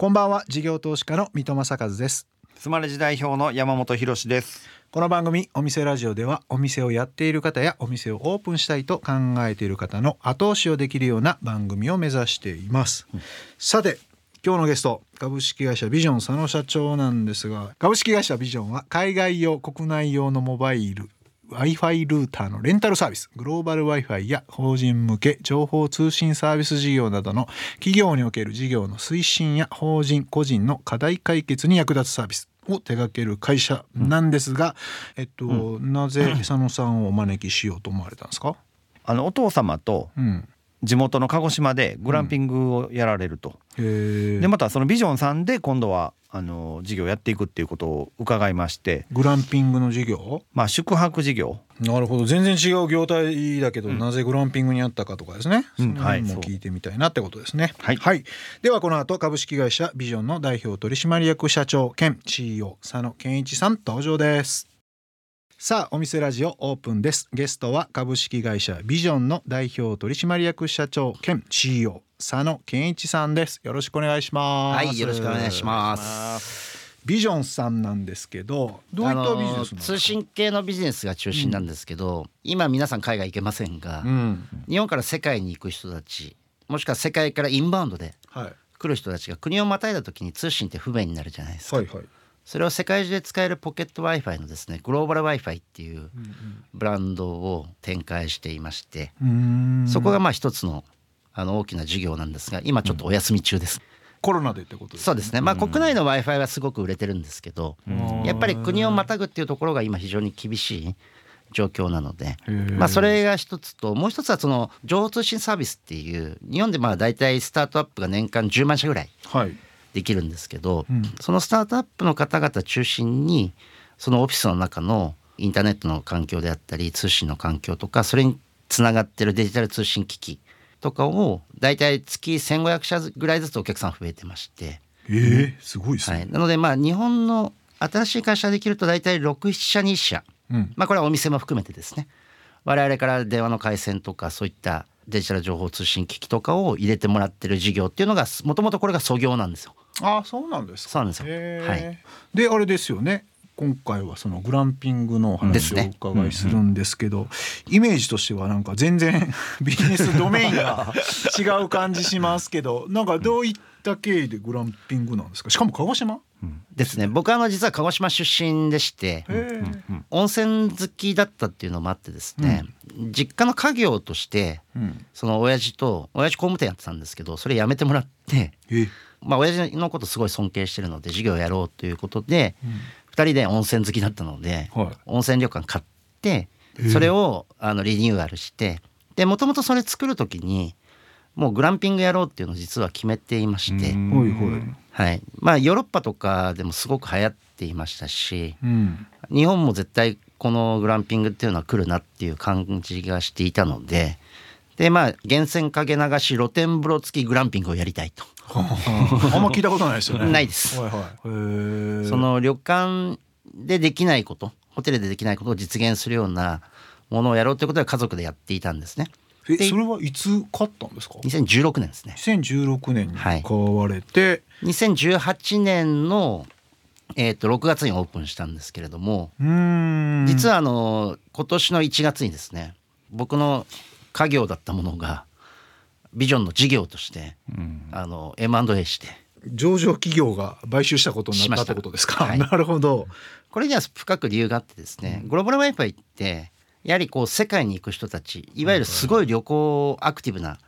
こんばんは。事業投資家の三戸正和です。スマレジ代表の山本博です。この番組お店ラジオではお店をやっている方やお店をオープンしたいと考えている方の後押しをできるような番組を目指しています、さて今日のゲスト株式会社ビジョン佐野社長なんですが株式会社ビジョンは海外用国内用のモバイル Wi-Fi ルーターのレンタルサービスグローバル Wi-Fi や法人向け情報通信サービス事業などの企業における事業の推進や法人個人の課題解決に役立つサービスを手掛ける会社なんですが、えっと、なぜ佐野さんをお招きしようと思われたんですか、あのお父様とうん、地元の鹿児島でグランピングをやられると、へえでまたそのビジョンさんで今度はあの事業やっていくっていうことを伺いまして。グランピングの事業？まあ宿泊事業。なるほど。全然違う業態だけど、なぜグランピングにあったかとかですね、うん。その辺も聞いてみたいなってことですね。はい。ではこの後株式会社ビジョンの代表取締役社長兼 CEO 佐野健一さん登場ですさあお店ラジオオープンです。ゲストは株式会社ビジョンの代表取締役社長兼 CEO 佐野健一さんです。よろしくお願いします。はい、よろしくお願いします。ビジョンさんなんですけどどういったビジネス通信系のビジネスが中心なんですけど、今皆さん海外行けませんが、うん。日本から世界に行く人たち、もしくは世界からインバウンドではい。来る人たちが国をまたいだ時に通信って不便になるじゃないですか。はいはいそれを世界中で使えるポケット Wi-Fi のですね、グローバル Wi-Fi っていうブランドを展開していまして、そこがまあ一つのあの大きな事業なんですが、今ちょっとお休み中です。コロナでってことですそうですね。まあ国内の Wi-Fi はすごく売れてるんですけど、やっぱり国をまたぐっていうところが今非常に厳しい状況なのでまあそれが一つともう一つはその情報通信サー。ビスっていう日本でまあ大体スタートアップが年間10万社ぐらいはいできるんですけど、うん。そのスタートアップの方々中心にそのオフィスの中のインターネットの環境であったり通信の環境とかそれにつながってるデジタル通信機器とかを大体月1,500社ぐらいずつお客さん増えてまして。えー、すごいですね、はい、なのでまあ日本の新しい会社ができると大体67社に1社。うん。まあこれはお店も含めてですね。我々から電話の回線とかそういったデジタル情報通信機器とかを入れてもらってる事業っていうのがもともとこれが創業なんですよ。あそうなんですか。そうなんですよ。はい。であれですよね今回はそのグランピングのお話をお伺いするんですけど、イメージとしてはなんか全然 ビジネスドメインが違う感じしますけどなんかどういった経緯でグランピングなんですか？しかも鹿児島、ですね。僕はあの実は鹿児島出身でして温泉好きだったっていうのもあってですね、実家の家業としてうん。その親父と親父工務店やってたんですけどそれ辞めてもらってえまあ親父のことすごい尊敬してるので事業やろうということで、二人で温泉好きだったので、はい。温泉旅館買ってええ。それをあのリニューアルしてでもともとそれ作る時にもうグランピングやろうっていうのを実は決めていまして、はい、まあヨーロッパとかでもすごく流行っていましたしうん。日本も絶対このグランピングっていうのは来るなっていう感じがしていたのででまあ源泉かけ流し露天風呂付きグランピングをやりたいと。はああんま聞いたことないですよね。ないです。はいはい。その旅館でできないことホテルでできないことを実現するようなものをやろうということで家族でやっていたんですね。でえそれはいつ買ったんですか？2016年ですね。2016年に買われて、2018年の、えー、と6月にオープンしたんですけれども実はあの今年の1月にですね僕の家業だったものがビジョンの事業として、あの M&A して。上場企業が買収したことになったってことですか、はい。なるほど。これには深く理由があってですね、グローバル Wi-Fi ってやはりこう世界に行く人たちいわゆるすごい旅行アクティブな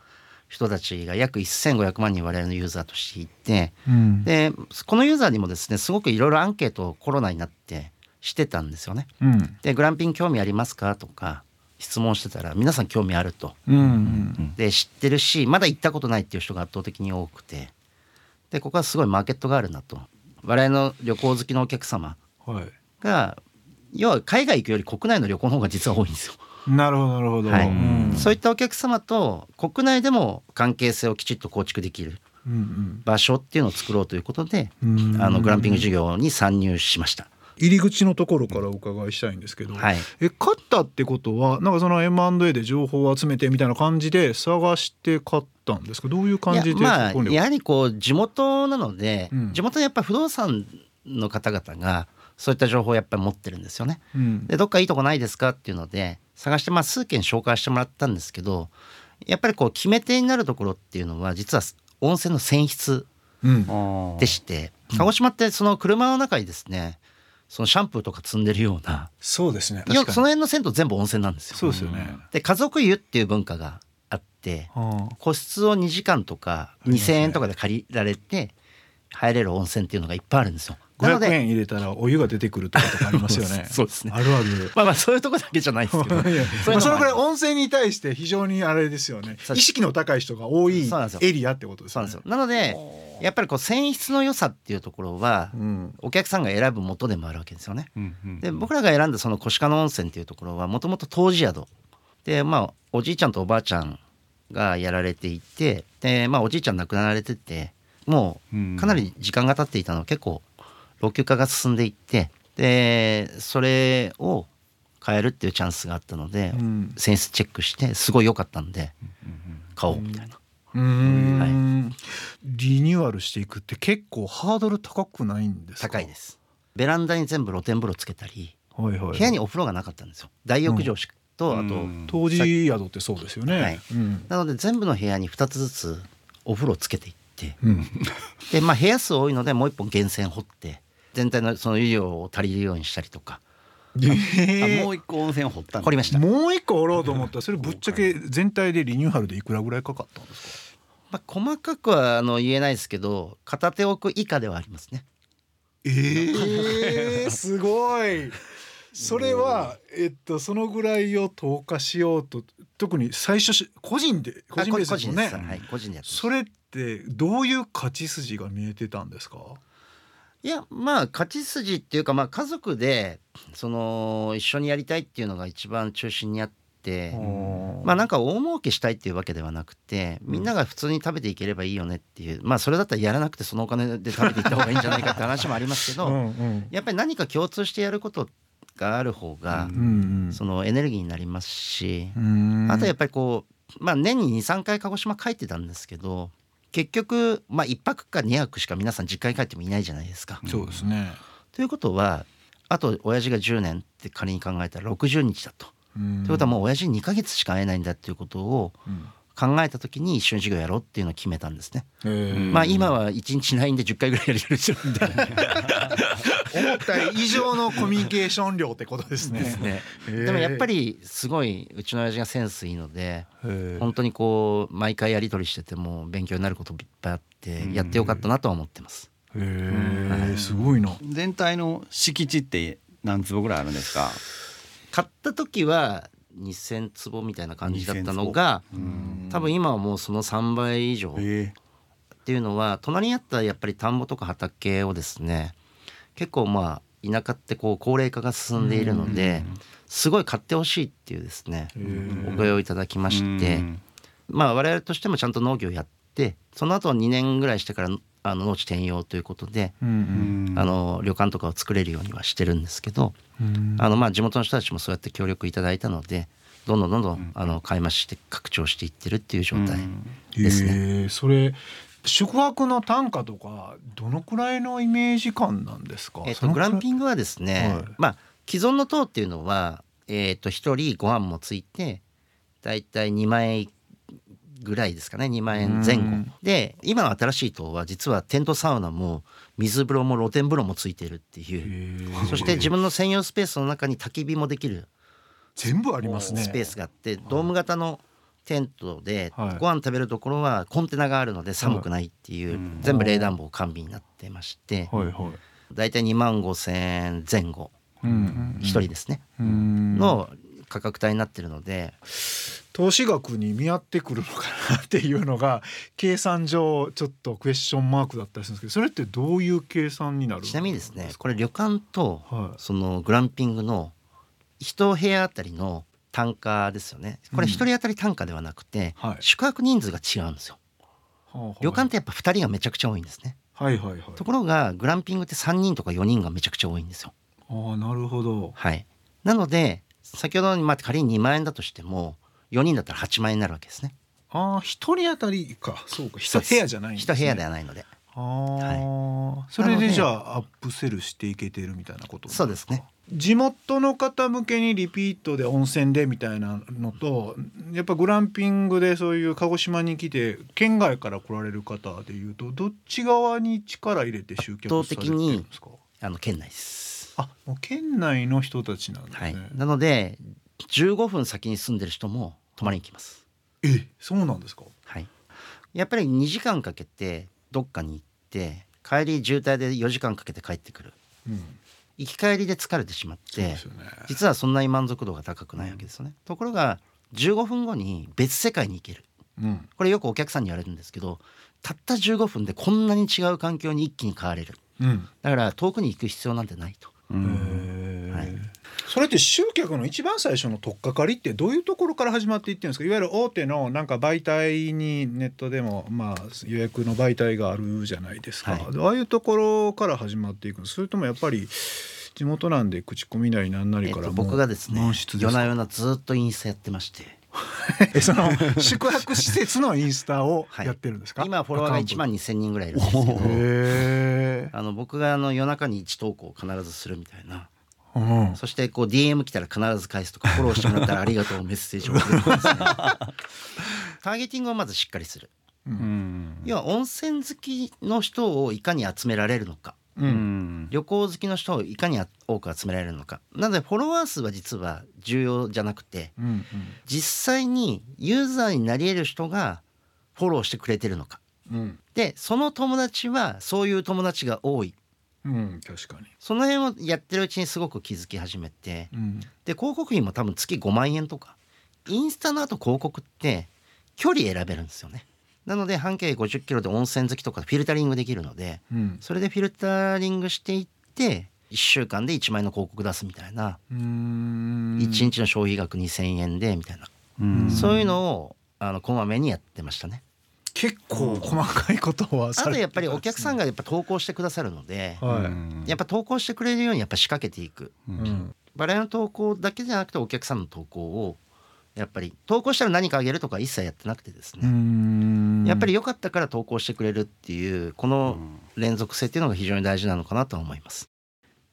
人たちが約1500万人我々のユーザーとしていてうん。でこのユーザーにもですねすごくいろいろアンケートをコロナになってしてたんですよね。うん。でグランピング興味ありますか？とか質問してたら皆さん興味あると。うんうん。で知ってるしまだ行ったことないっていう人が圧倒的に多くて。でここはすごいマーケットがあるなと。我々の旅行好きのお客様。はい。が要は海外行くより国内の旅行の方が実は多いんですよ。なるほどなるほど、はい。うん。そういったお客様と国内でも関係性をきちっと構築できるうん。場所っていうのを作ろうということで、うん。あのグランピング事業に参入しました。入り口のところからお伺いしたいんですけど、はい。え買ったってことはなんかその M&A で情報を集めてみたいな感じで探して買ったんですか？どういう感じでいやまあやはりこう地元なので、うん。地元にやっぱ不動産の方々がそういった情報をやっぱり持ってるんですよね。うん。でどっかいいとこないですかっていうので探してまあ数件紹介してもらったんですけどやっぱりこう決め手になるところっていうのは実は温泉の泉質うん。でして鹿児島ってその車の中にですねそのシャンプーとか積んでるような。そうですね。その辺の銭湯全部温泉なんですよ。そうですよね、で家族湯っていう文化があってはあ個室を2時間とかりますね2,000円とかで借りられて入れる温泉っていうのがいっぱいあるんですよ。なの500で円入れたらお湯が出てくるとかとかありますよね。そうですね。あるある。まあまあそういうとこだけじゃないですけど。そのもあるそのぐらい温泉に対して非常にあれですよね。意識の高い人が多いエリアってことですよね。そうなんですよ。なのでやっぱりこう泉質の良さっていうところはうん。お客さんが選ぶ元でもあるわけですよね。うんうんで僕らが選んだその越鹿の温泉っていうところはもともと湯治宿でまあおじいちゃんとおばあちゃんがやられていてでまあおじいちゃん亡くなられててもうかなり時間が経っていたの結構老朽化が進んでいってでそれを変えるっていうチャンスがあったので、うん。センスチェックしてすごい良かったんで買おうみたいな。うーんリニューアルしていくって結構ハードル高くないんですか？高いです。ベランダに全部露天風呂つけたりはいはい。部屋にお風呂がなかったんですよ。大浴場しと、あと、うん当時宿ってそうですよね、はい。うん。なので全部の部屋に2つずつお風呂つけていって。うん。でまあ部屋数多いのでもう一本源泉掘って全体のその湯量を足りるようにしたりとか。あもう一個温泉掘った掘りました、もう一個おろうと思ったらそれぶっちゃけ全体でリニューアルでいくらぐらいかかったんですまあ、細かくはあの言えないですけど片手置く以下ではありますね。かえー、すごい。それはえっとそのぐらいを投下しようと特に最初し個人で個人ですもんね。はい、個人でそれってどういう勝ち筋が見えてたんですか？いやまあ勝ち筋っていうかまあ家族でその一緒にやりたいっていうのが一番中心にあって、まあなんか大儲けしたいっていうわけではなくてみんなが普通に食べていければいいよねっていうまあそれだったらやらなくてそのお金で食べていった方がいいんじゃないかって話もありますけど、うんうん。やっぱり何か共通してやることがある方が、うんうん。そのエネルギーになりますし、うん。あとやっぱりこうまあ年に23回鹿児島帰ってたんですけど結局まあ1泊か2泊しか皆さん実家に帰ってもいないじゃないですか。そうですねということはあと親父が10年って仮に考えたら60日だと。とということはもう親父に2ヶ月しか会えないんだっていうことを考えた時に一緒に授業やろうっていうのを決めたんですね。うんまあ今は1日 LINE で10回ぐらいやり取りしてるんで。思った以上のコミュニケーション量ってことですね。ね。へー。でもやっぱりすごいうちの親父がセンスいいので本当にこう毎回やり取りしてても勉強になることいっぱいあってやってよかったなとは思ってます。へー。すごいな。全体の敷地って何坪ぐらいあるんですか？買った時は2,000坪みたいな感じだったのが多分今はもうその3倍以上。え。っていうのは隣にあったやっぱり田んぼとか畑をですね結構まあ田舎ってこう高齢化が進んでいるのですごい買ってほしいっていうですねお声をいただきましてまあ我々としてもちゃんと農業やってその後2年ぐらいしてからあの農地転用ということでうんあの旅館とかを作れるようにはしてるんですけどうん。あのまあ地元の人たちもそうやって協力いただいたのでどんどんどんどんあの買い増しして拡張していってるっていう状態ですね。へー。それ宿泊の単価とかどのくらいのイメージ感なんですか？えっとグランピンングはですね、はい。まあ既存の棟っていうのはえっと一人ご飯もついてだいたい2万円ぐらいですかね2万円前後。うんで今の新しい棟は実はテントサウナも水風呂も露天風呂もついてるっていう。そして自分の専用スペースの中に焚き火もできる全部ありますね。スペースがあってドーム型のテントではい。ご飯食べるところはコンテナがあるので寒くないっていう全部冷暖房完備になってまして。はいはい。だいたい2万5千円前後。うん。1人ですね。うん。の価格帯になってるので投資額に見合ってくるのかなっていうのが計算上ちょっとクエスチョンマークだったりするんですけどそれってどういう計算になるちなみにですねこれ旅館とはい。そのグランピングの1部屋あたりの単価ですよね。これ1人当たり単価ではなくてはい。宿泊人数が違うんですよ。はあはあ旅館ってやっぱ2人がめちゃくちゃ多いんですね。はいはいはい。ところがグランピングって3人とか4人がめちゃくちゃ多いんですよ。ああなるほど。はい、なので先ほどのまあ仮に2万円だとしても4人だったら8万円になるわけですね。ああ一人当たりか。そうか。一部屋じゃないんです一部屋でねはないので。ああ、それでじゃあアップセルしていけてるみたいなことそうですね。地元の方向けにリピートで温泉でみたいなのとやっぱグランピングでそういう鹿児島に来て県外から来られる方でいうとどっち側に力入れて集客されてるんですか？あの県内です。あもう県内の人たちなんですはい。ね、、なので15分先に住んでる人も泊まりに来ます。えそうなんですか？はい、やっぱり2時間かけてどっかに行って帰り渋滞で4時間かけて帰ってくる。うん。行き帰りで疲れてしまってね。実はそんなに満足度が高くないわけですよね。ところが15分後に別世界に行ける。うん。これよくお客さんに言われるんですけどたった15分でこんなに違う環境に一気に変われる。うん。だから遠くに行く必要なんてないと。はい。それって集客の一番最初の取っかかりってどういうところから始まっていってるんですか？いわゆる大手のなんか媒体にネットでもまあ予約の媒体があるじゃないですか、はい。ああいうところから始まっていくそれともやっぱり地元なんで口コミなりなんなりえっと、からもう僕がですね夜なか？夜なずっとインスタやってまして。え その宿泊施設のインスタをはい。やってるんですか、今フォロワーが1万2,000人ぐらいいるんですけへどえ、あの僕があの夜中に1投稿必ずするみたいな。うん、そしてこう DM 来たら必ず返すとかフォローしてもらったらありがとうメッセージを送るね。ターゲティングをまずしっかりする。うん。要は温泉好きの人をいかに集められるのかううん。ん旅行好きの人をいかに多く集められるのか。なのでフォロワー数は実は重要じゃなくてうん実際にユーザーになり得る人がフォローしてくれてるのか。うん。でその友達はそういう友達が多い。うん確かに、その辺をやってるうちにすごく気づき始めて。うん、で広告費も多分月5万円とか。インスタの後広告って距離選べるんですよねなので半径50キロで温泉好きとかフィルタリングできるのでうん。それでフィルタリングしていって1週間で1万円の広告出すみたいなうーん。1日の消費額2,000円でみたいな。うん。そういうのをあのこまめにやってましたね。結構細かいことはあされてとやっぱりお客さんががやっぱ投稿してくださるのではい、やっぱ投稿してくれるようにやっぱ仕掛けていく。ううんん。バラエの投稿だけじゃなくてお客さんの投稿をやっぱり投稿したら何かあげるとか一切やってなくてですね、ん。やっぱり良かったから投稿してくれるっていうこの連続性っていうのが非常に大事なのかなとは思います。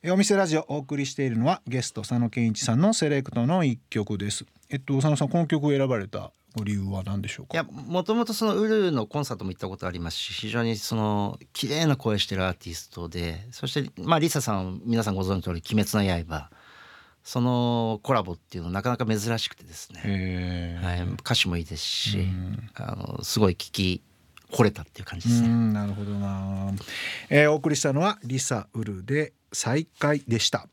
えお店ラジオお送りしているのはゲスト佐野健一さんのセレクトの一曲です。えっと佐野さんこの曲を選ばれたご理由は何でしょうか？いやもともとそのウルーのコンサートも行ったことありますし非常にその綺麗な声してるアーティストでそしてまあリサさん皆さんご存知の通り「鬼滅の刃」そのコラボっていうのなかなか珍しくてですね、へはい、歌詞もいいですし、うん。あのすごい聞き惚れたっていう感じうですね。んなるほどな、えーお送りしたのはリサウルで再会でした。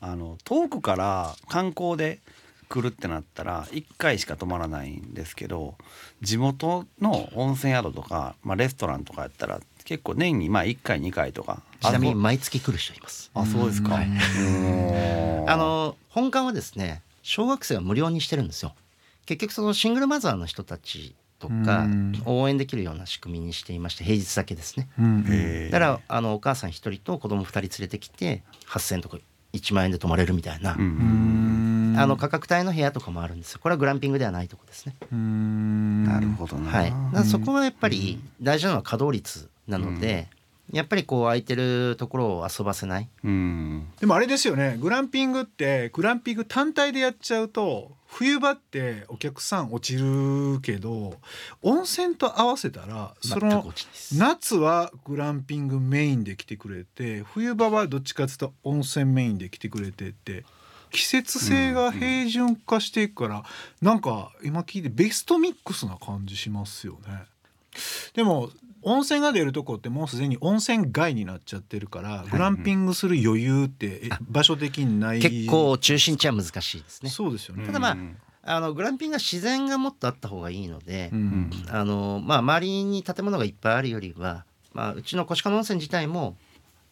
あの遠くから観光で来るってなったら1回しか泊まらないんですけど地元の温泉宿とか、まあ、レストランとかやったら結構年にまあ1回2回とか。ちなみにあ毎月来る人います。そうあそうですか、はい。うん。あの本館はですね小学生は無料にしてるんですよ。結局そのシングルマザーの人たちとかうん。応援できるような仕組みにしていまして平日だけですね。うん。だからあのお母さん一人と子供二人連れてきて8,000とか1万円で泊まれるみたいな、あの価格帯の部屋とかもあるんですよ。これはグランピングではないとこですね。うん。なるほどな、はい、そこはやっぱり大事なのは稼働率なので、やっぱりこう空いてるところを遊ばせないうんでもあれですよねグランピングってグランピング単体でやっちゃうと冬場ってお客さん落ちるけど温泉と合わせたらその。夏はグランピングメインで来てくれて冬場はどっちかっていうと温泉メインで来てくれてって季節性が平準化していくから、なんか今聞いてベストミックスな感じしますよね。でも温泉が出るとこってもうすでに温泉街になっちゃってるから、グランピングする余裕ってえ場所的にない結構中心地は難しいですね。そうですよね。ただまあうんあのグランピングは自然がもっとあった方がいいので、うんあのまあ、周りに建物がいっぱいあるよりは、まあ、うちの越川温泉自体も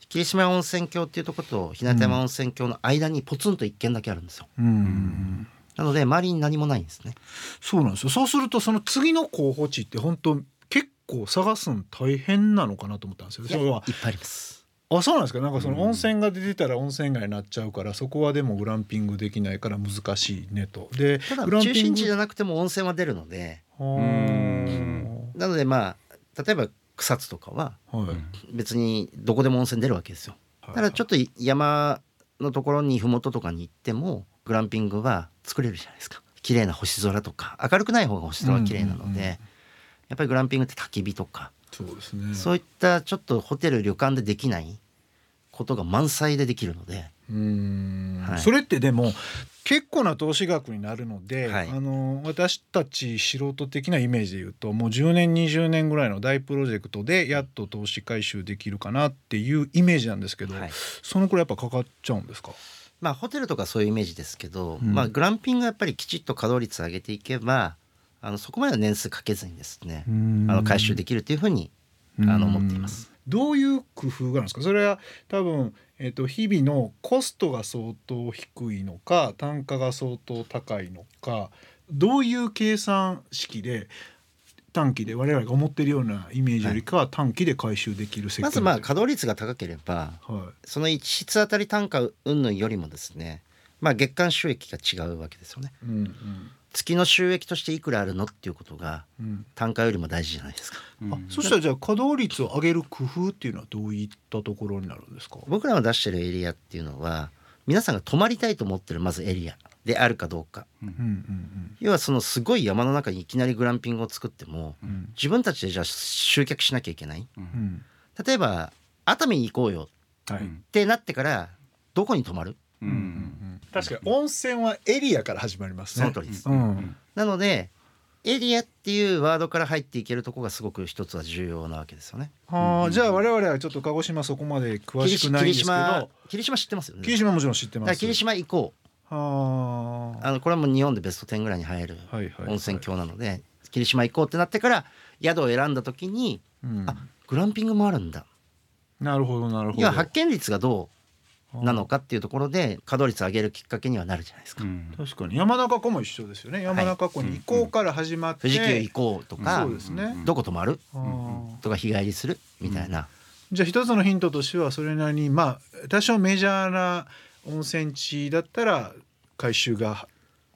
霧島温泉郷っていうところと日向山温泉郷の間にポツンと一軒だけあるんですよ。うんなので周りに何もないんですね。そうなんですよそうするとその次の候補地って本当結構探すの大変なのかなと思ったんですよ。それはいっぱいあります。あそうなんですか？なんかその温泉が出てたら温泉街になっちゃうからそこはでもグランピングできないから難しいねと。でただ中心地じゃなくても温泉は出るので。はうん。なのでまあ例えば草津とかはあはい。別にどこでも温泉出るわけですよ。ただちょっと山のところに麓とかに行ってもグランピングは作れるじゃないですか。綺麗な星空とか。明るくない方が星空は綺麗なので、うんうんうんやっぱりグランピングって焚き火とか、そうですね。そういったちょっとホテル旅館でできないことが満載でできるのでうーん。はい。それってでも結構な投資額になるので、はい。あの私たち素人的なイメージで言うともう10年20年ぐらいの大プロジェクトでやっと投資回収できるかなっていうイメージなんですけど、はい。そのくらいやっぱかかっちゃうんですか？まあホテルとかそういうイメージですけど、うん。まあグランピングはやっぱりきちっと稼働率上げていけばあのそこまでの年数かけずにですね、あの回収できるというふうにあの思っています。どういう工夫があるんですか？それは多分、えっと日々のコストが相当低いのか単価が相当高いのかどういう計算式で短期で我々が思ってるようなイメージよりかは短期で回収できる設計まずまあ稼働率が高ければはその一室当たり単価云々よりもですねまあ月間収益が違うわけですよね。い、うん月の収益としていくらあるのっていうことがうん。うん単価よりも大事じゃないですか。あそしたらじゃあ稼働率を上げる工夫っていうのはどういったところになるんですか？僕らが出してるエリアっていうのは皆さんが泊まりたいと思ってるまずエリアであるかどうか。うん。うん要はそのすごい山の中にいきなりグランピングを作ってもうん。うん自分たちでじゃあ集客しなきゃいけない。うん。例えば熱海に行こうよはい、ってなってからどこに泊まる？ううんうんん確かに温泉はエリアから始まりますね。その通りです。うん。なのでエリアっていうワードから入っていけるとこがすごく一つは重要なわけですよね。はあ、じゃあ我々はちょっと鹿児島そこまで詳しくないんですけど。霧島知ってますよね。霧島もちろん知ってます。霧島行こう。はあ。あのこれはもう日本でベスト10ぐらいに入るはいはいはい。温泉郷なので霧島行こうってなってから宿を選んだ時にうん。あグランピングもあるんだ。なるほどなるほど。要は発見率がどうなのかっていうところで稼働率上げるきっかけにはなるじゃないですか。確かに。山中湖も一緒ですよね。山中湖に行こうから始まって、富士急行こうとかそうですね、どこ泊まる？とか日帰りするみたいな。じゃあ一つのヒントとしてはそれなりにまあ多少メジャーな温泉地だったら回収が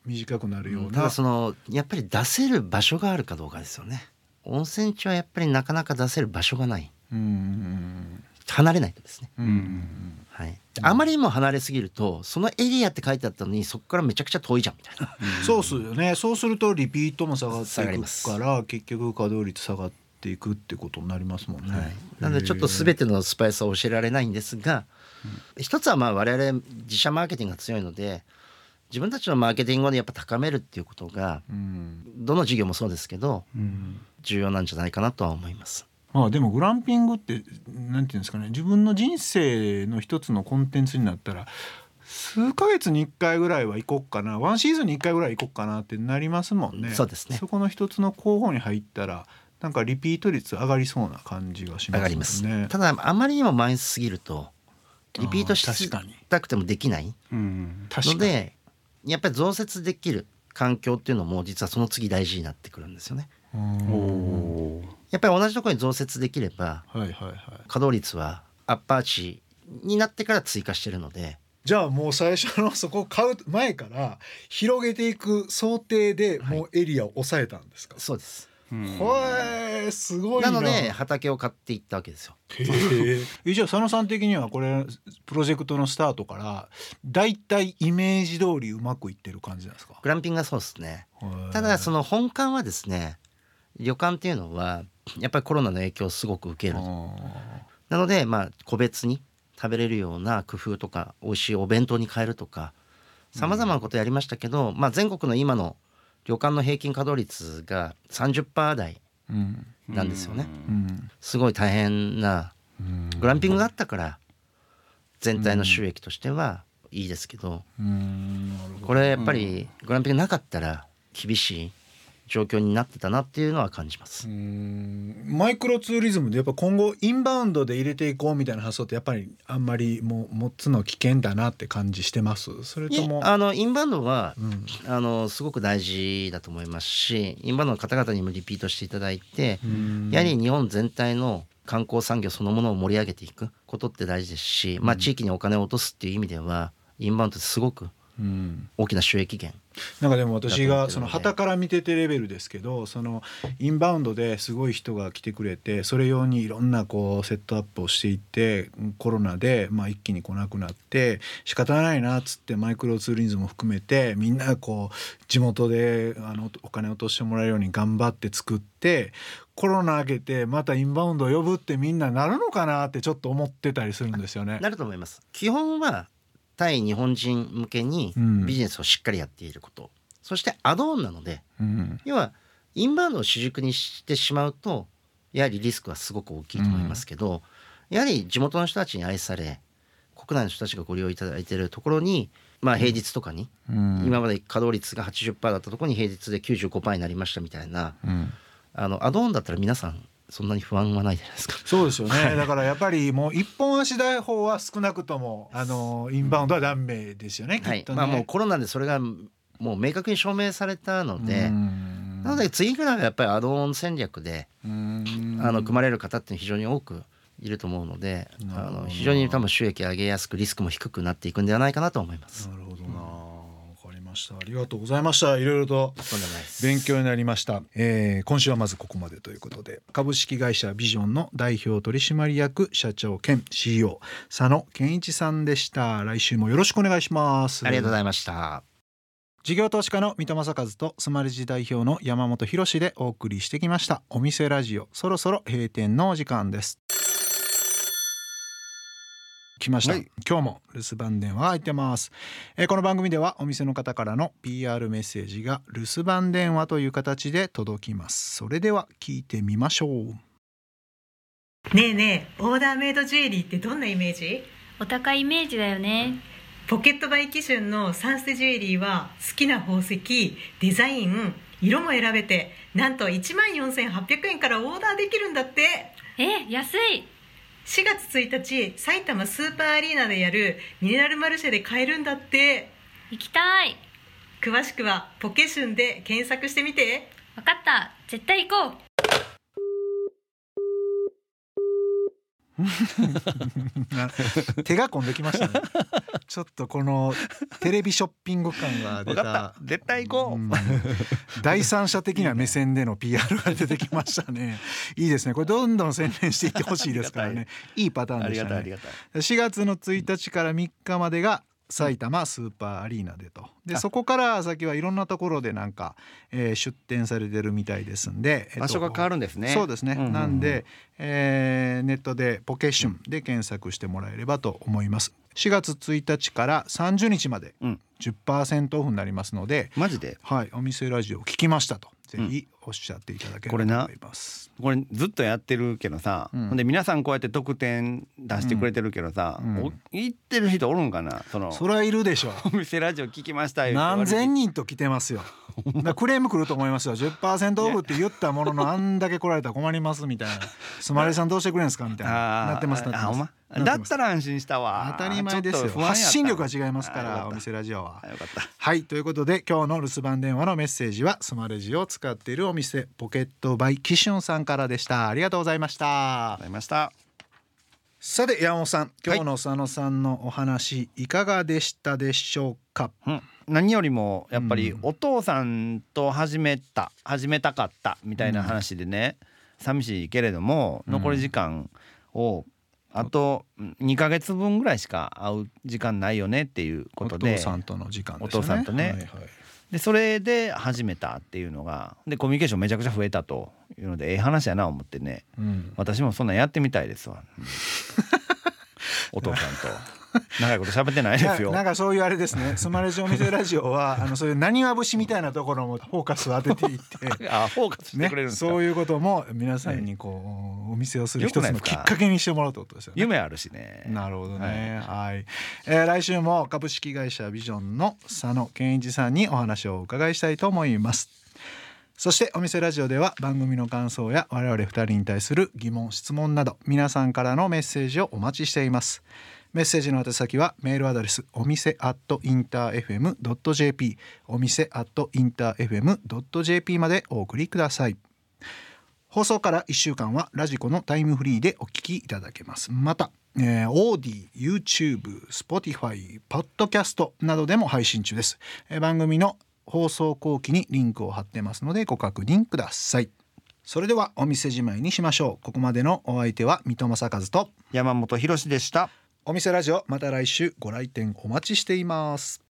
短くなるような、ただそのやっぱり出せる場所があるかどうかですよね。温泉地はやっぱりなかなか出せる場所がない。うんうん離れないとですね。うん。うんはい、あまりにも離れすぎるとそのエリアって書いてあったのにそこからめちゃくちゃ遠いじゃんみたいな。そうっすよね。そうするとリピートも下がっていくから結局稼働率下がっていくってことになりますもんね、はい、なのでちょっと全てのスパイスは教えられないんですが、一つはまあ我々自社マーケティングが強いので自分たちのマーケティングをやっぱ高めるっていうことがうん。どの事業もそうですけどうん。重要なんじゃないかなとは思います。まあでもグランピングってなんていうんですかね自分の人生の一つのコンテンツになったら数ヶ月に1回ぐらいは行こっかなワンシーズンに1回ぐらい行こっかなってなりますもんね。そうですねそこの一つの候補に入ったらなんかリピート率上がりそうな感じがします上がります。ね。ただあまりにもマイナスすぎるとリピートしたくてもできないのでやっぱり増設できる環境っていうのも実はその次大事になってくるんですよね。うんやっぱり同じところに増設できればはいはいはい。稼働率はアッパー値になってから追加してるのでじゃあもう最初のそこを買う前から広げていく想定でもうエリアを抑えたんですか？そうです。はい、すごいな。なので畑を買っていったわけですよ。へ え。じゃあ佐野さん的にはこれプロジェクトのスタートからだいたいイメージ通りうまくいってる感じなんですか？グランピングがそうですね。ただそのの本館はですね旅館っていうのはやっぱりコロナの影響をすごく受ける。なのでまあ個別に食べれるような工夫とか美味しいお弁当に変えるとかさまざまなことやりましたけど、まあ、全国の今の旅館の平均稼働率が30%台うん。なんですよね。うん。すごい大変なうん。グランピングがあったから全体の収益としてはいいですけどうん。これやっぱりグランピングなかったら厳しい状況になってたなっていうのは感じます。う。ん。マイクロツーリズムでやっぱ今後インバウンドで入れていこうみたいな発想ってやっぱりあんまりもう持つの危険だなって感じしてます？それともいあのインバウンドはうん。あのすごく大事だと思いますしインバウンドの方々にもリピートしていただいてうん。やはり日本全体の観光産業そのものを盛り上げていくことって大事ですし、まあ、地域にお金を落とすっていう意味ではインバウンドってすごくうん。大きな収益源なんかでも私がその旗から見ててレベルですけどそのインバウンドですごい人が来てくれてそれ用にいろんなこうセットアップをしていってコロナでまあ一気に来なくなって仕方ないなっつってマイクロツーリズムも含めてみんなこう地元であのお金を落としてもらえるように頑張って作ってコロナ明けてまたインバウンドを呼ぶってみんななるのかなってちょっと思ってたりするんですよね。なると思います基本は対日本人向けにうん。ビジネスをしっかりやっていること、そしてアドオンなのでうん。要はインバウンドを主軸にしてしまうとやはりリスクはすごく大きいと思いますけど、やはり地元の人たちに愛され国内の人たちがご利用いただいているところにまあ平日とかに、うん。今まで稼働率が80%だったところに平日で95%になりましたみたいなうん。あのアドオンだったら皆さんそんなに不安はないじゃないですか。そうですよね。だからやっぱりもう一本足大法は少なくともあのインバウンドはダメですよね。はいきっとね。まあもうコロナでそれがもう明確に証明されたので、うんなので次からはやっぱりアドオン戦略で、うんあの組まれる方って非常に多くいると思うので、あの非常に多分収益上げやすくリスクも低くなっていくんではないかなと思います。なるほどした。ありがとうございました。いろいろと勉強になりました、えー今週はまずここまでということで株式会社ビジョンの代表取締役社長兼 CEO 佐野健一さんでした来週もよろしくお願いしますありがとうございました。事業投資家の三戸正和とスマレジ代表の山本博でお送りしてきましたお店ラジオそろそろ閉店のお時間です来ました、はい。今日も留守番電話が入ってます、えーこの番組ではお店の方からの PR メッセージが留守番電話という形で届きます。それでは聞いてみましょう。ねえねえオーダーメイドジュエリーってどんなイメージ？お高いイメージだよね。ポケットバイキシュンのサンステジュエリーは好きな宝石デザイン色も選べてなんと1万4800円からオーダーできるんだって。え安い4月1日埼玉スーパーアリーナでやるミネラルマルシェで買えるんだって。行きたい。詳しくはポケシュンで検索してみて。わかった。絶対行こう 手が込んできましたね。ちょっとこのテレビショッピング感が出た。た。絶対行こう、ん。第三者的な目線での PR が出てきましたね。いいですね。これどんどん宣伝していってほしいですからね。い。いパターンでしたね。がたいありがたい。4月の1日から3日までが埼玉スーパーアリーナでと。であ。そこから先はいろんなところでなんか、えー出店されてるみたいですんで、えっと場所が変わるんですね。そうですね、うんうんうん。なんで、えーネットでポケシュンで検索してもらえればと思います。4月1日から30日までうん。10%オフになりますので、マジで？はい、お店ラジオ聞きましたと。ぜひおっしゃっていただければと思います、これずっとやってるけどさ、うんほんで皆さんこうやって得点出してくれてるけどさ、うんお言ってる人おるんかな？そのそれはいるでしょう お店ラジオ聞きましたよ何千人人と来てますよ。クレーム来ると思いますよ。10%オフって言ったもののあんだけ来られたら困りますみたいな。スマレさんどうしてくれるんですかみたいな。なってますなってま。ますだったら安心したわ当たり前ですよ。発信力が違いますからお店ラジオはあ。よかったはいということで今日の留守番電話のメッセージはスマレジを使っているお店ポケットバイキシュンさんからでした。ありがとうございましたありがとうご。ざいましたさて山本さん今日の佐野さんのお話いかがでしたでしょうか？うん何よりもやっぱりうんお父さんと始めた始めたかったみたいな話でね、寂しいけれどもうん残り時間をあと2ヶ月分ぐらいしか会う時間ないよねっていうこおとで父さんとの時間ですね。お父さんとねはいはいでそれで始めたっていうのがでコミュニケーションめちゃくちゃ増えたというのでええ話やな思ってね。うん。私もそんなんやってみたいですわ、うん。お父さんと 長いこと喋ってないですよななんかそういうあれですね スマレジお店ラジオはあのそういうなにわ節みたいなところもフォーカスを当てていって。あフォーカスしてねくれるん、ですか、そういうことも皆さんにこう、お店をする一つのきっかけにしてもらうってことですよね。夢あるしねなるほどね。はい、えー来週も株式会社ビジョンの佐野健一さんにお話をお伺いしたいと思います。そしてお店ラジオでは番組の感想や我々二人に対する疑問質問など皆さんからのメッセージをお待ちしています。メッセージの宛先はメールアドレスお店アットインター FM.jp お店アットインター FM.jp までお送りください。放送から1週間はラジコのタイムフリーでお聞きいただけます。また、えー、オーディ YouTube、Spotify、ポッドキャストなどでも配信中です、えー番組の放送後期にリンクを貼ってますのでご確認ください。それではお店じまいにしましょう。ここまでのお相手は三戸正和と山本博史でした。お店ラジオまた来週ご来店お待ちしています。